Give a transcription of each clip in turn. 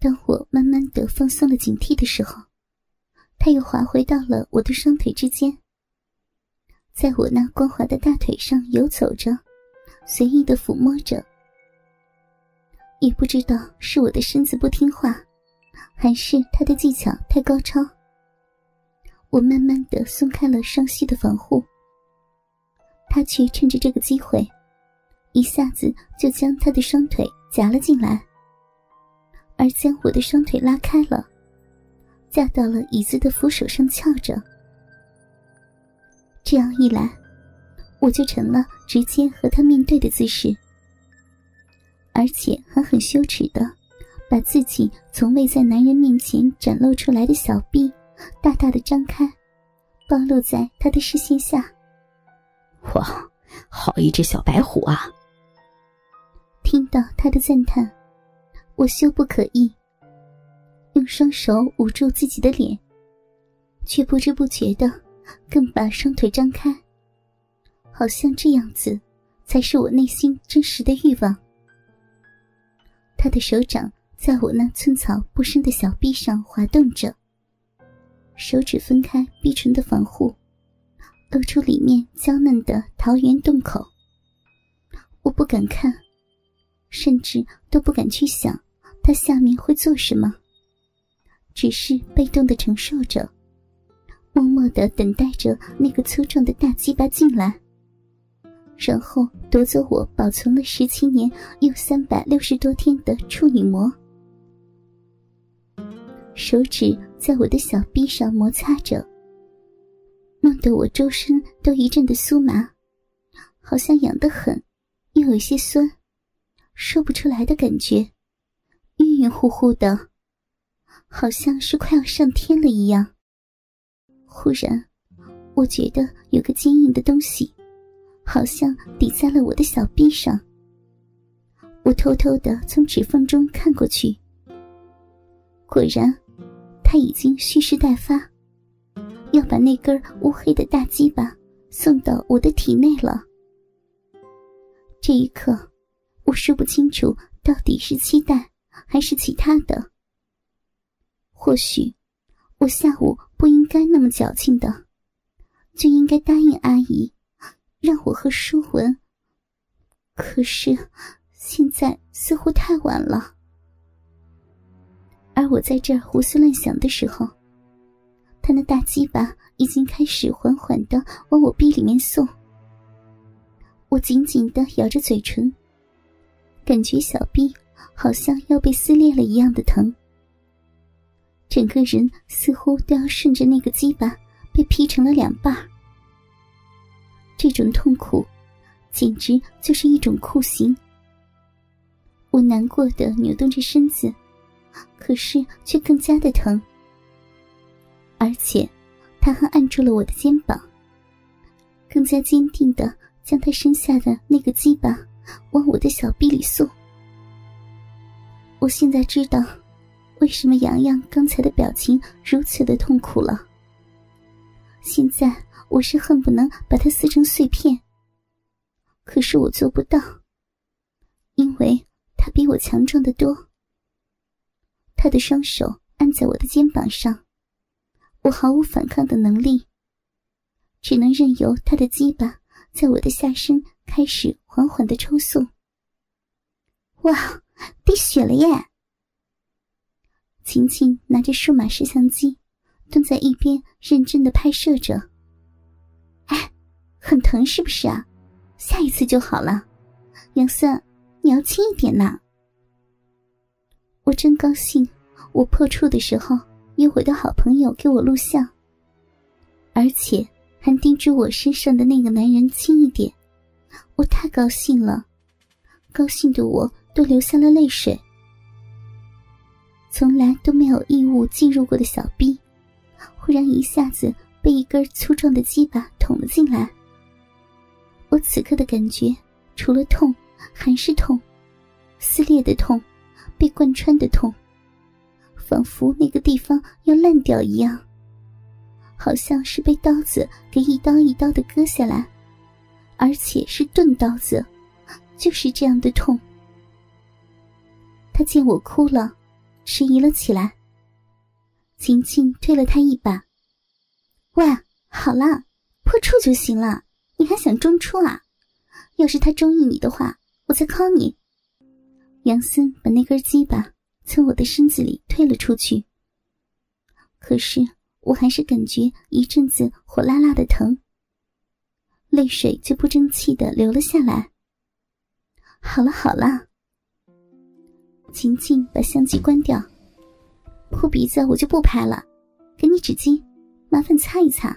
当我慢慢的放松了警惕的时候，他又滑回到了我的双腿之间，在我那光滑的大腿上游走着，随意的抚摸着。也不知道是我的身子不听话，还是他的技巧太高超。我慢慢的松开了双膝的防护，他却趁着这个机会，一下子就将他的双腿夹了进来，而将我的双腿拉开了，架到了椅子的扶手上翘着。这样一来，我就成了直接和他面对的姿势，而且还很羞耻的，把自己从未在男人面前展露出来的小臂。大大的张开，暴露在他的视线下。哇，好一只小白虎啊！听到他的赞叹，我羞不可抑，用双手捂住自己的脸，却不知不觉的更把双腿张开，好像这样子才是我内心真实的欲望。他的手掌在我那寸草不生的小臂上滑动着。手指分开逼唇的防护，露出里面娇嫩的桃源洞口。我不敢看，甚至都不敢去想，他下面会做什么。只是被动的承受着，默默的等待着那个粗壮的大鸡巴进来，然后夺走我保存了十七年又三百六十多天的处女膜。手指在我的小臂上摩擦着，弄得我周身都一阵的酥麻，好像痒得很，又有些酸，说不出来的感觉，晕晕乎乎的，好像是快要上天了一样。忽然，我觉得有个坚硬的东西，好像抵在了我的小臂上。我偷偷的从指缝中看过去，果然。他已经蓄势待发，要把那根乌黑的大鸡巴送到我的体内了。这一刻，我说不清楚到底是期待还是其他的。或许，我下午不应该那么矫情的，就应该答应阿姨，让我和舒文。可是，现在似乎太晚了。而我在这儿胡思乱想的时候，他那大鸡巴已经开始缓缓的往我逼里面送。我紧紧的咬着嘴唇，感觉小臂好像要被撕裂了一样的疼，整个人似乎都要顺着那个鸡巴被劈成了两半。这种痛苦，简直就是一种酷刑。我难过的扭动着身子。可是却更加的疼，而且他还按住了我的肩膀，更加坚定的将他身下的那个鸡巴往我的小臂里送。我现在知道，为什么洋洋刚才的表情如此的痛苦了。现在我是恨不能把他撕成碎片，可是我做不到，因为他比我强壮的多。他的双手按在我的肩膀上，我毫无反抗的能力，只能任由他的鸡巴在我的下身开始缓缓的抽送。哇，滴血了耶！晴晴拿着数码摄像机，蹲在一边认真的拍摄着。哎，很疼是不是啊？下一次就好了。杨森，你要轻一点呐。我真高兴，我破处的时候有我的好朋友给我录像，而且还叮嘱我身上的那个男人轻一点。我太高兴了，高兴的我都流下了泪水。从来都没有异物进入过的小臂，忽然一下子被一根粗壮的鸡巴捅了进来。我此刻的感觉，除了痛，还是痛，撕裂的痛。被贯穿的痛，仿佛那个地方要烂掉一样，好像是被刀子给一刀一刀的割下来，而且是钝刀子，就是这样的痛。他见我哭了，迟疑了起来。晴晴推了他一把：“喂，好了，破处就行了，你还想中出啊？要是他中意你的话，我再敲你。”杨森把那根鸡巴从我的身子里推了出去，可是我还是感觉一阵子火辣辣的疼，泪水就不争气的流了下来。好了好了，晴晴把相机关掉，哭鼻子我就不拍了，给你纸巾，麻烦擦一擦，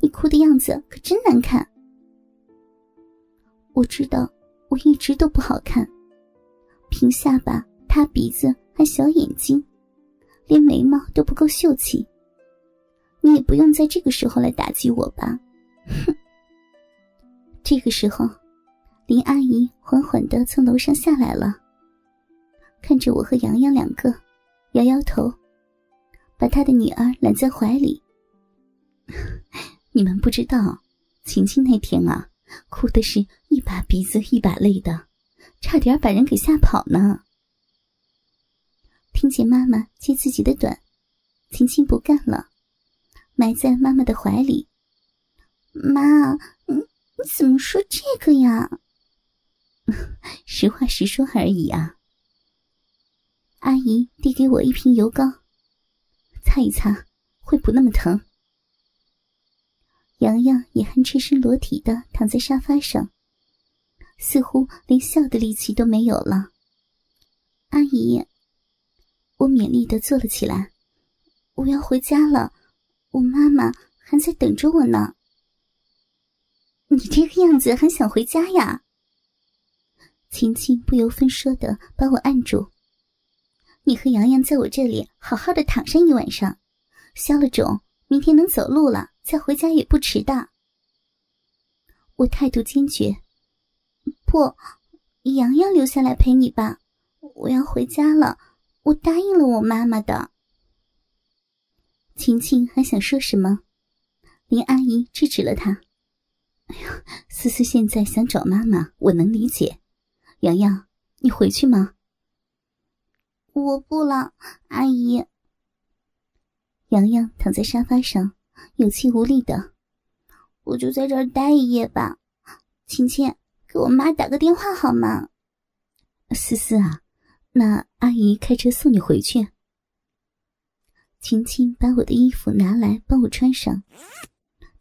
你哭的样子可真难看。我知道我一直都不好看。平下巴、塌鼻子，还小眼睛，连眉毛都不够秀气。你也不用在这个时候来打击我吧，哼！这个时候，林阿姨缓缓的从楼上下来了，看着我和洋洋两个，摇摇头，把他的女儿揽在怀里。你们不知道，晴晴那天啊，哭的是一把鼻子一把泪的。差点把人给吓跑呢。听见妈妈接自己的短，晴晴不干了，埋在妈妈的怀里。妈，你你怎么说这个呀？实话实说而已啊。阿姨递给我一瓶油膏，擦一擦，会不那么疼。洋洋也还赤身裸体的躺在沙发上。似乎连笑的力气都没有了。阿姨，我勉力的坐了起来。我要回家了，我妈妈还在等着我呢。你这个样子还想回家呀？晴晴不由分说的把我按住。你和洋洋在我这里好好的躺上一晚上，消了肿，明天能走路了，再回家也不迟的。我态度坚决。不，洋洋留下来陪你吧。我要回家了，我答应了我妈妈的。晴晴还想说什么，林阿姨制止了她。哎呀，思思现在想找妈妈，我能理解。洋洋，你回去吗？我不了，阿姨。洋洋躺在沙发上，有气无力的。我就在这儿待一夜吧，晴晴。给我妈打个电话好吗？思思啊，那阿姨开车送你回去。晴晴把我的衣服拿来帮我穿上，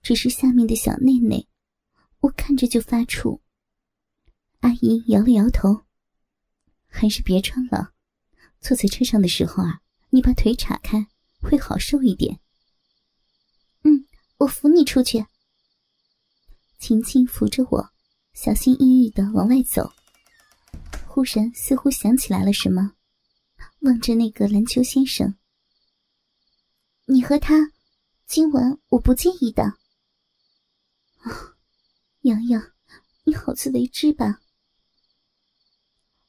只是下面的小内内，我看着就发怵。阿姨摇了摇头，还是别穿了。坐在车上的时候啊，你把腿岔开，会好受一点。嗯，我扶你出去。晴晴扶着我。小心翼翼的往外走，忽然似乎想起来了什么，望着那个篮球先生：“你和他，今晚我不介意的。”啊，洋洋，你好自为之吧。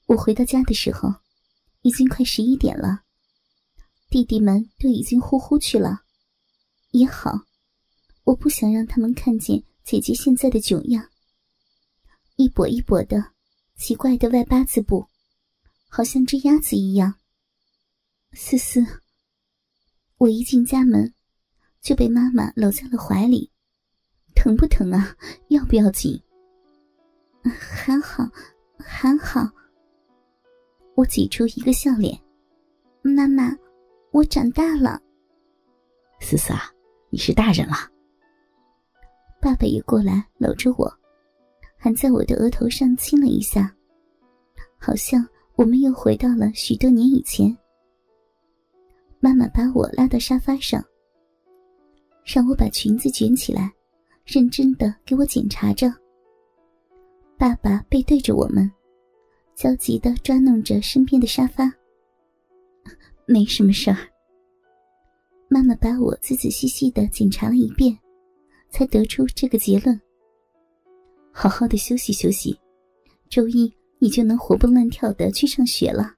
我回到家的时候，已经快十一点了，弟弟们都已经呼呼去了。也好，我不想让他们看见姐姐现在的窘样。一跛一跛的，奇怪的外八字步，好像只鸭子一样。思思，我一进家门，就被妈妈搂在了怀里，疼不疼啊？要不要紧？还好，还好。我挤出一个笑脸，妈妈，我长大了。思思啊，你是大人了。爸爸也过来搂着我。还在我的额头上亲了一下，好像我们又回到了许多年以前。妈妈把我拉到沙发上，让我把裙子卷起来，认真的给我检查着。爸爸背对着我们，焦急的抓弄着身边的沙发。没什么事儿。妈妈把我仔仔细细的检查了一遍，才得出这个结论。好好的休息休息，周一你就能活蹦乱跳的去上学了。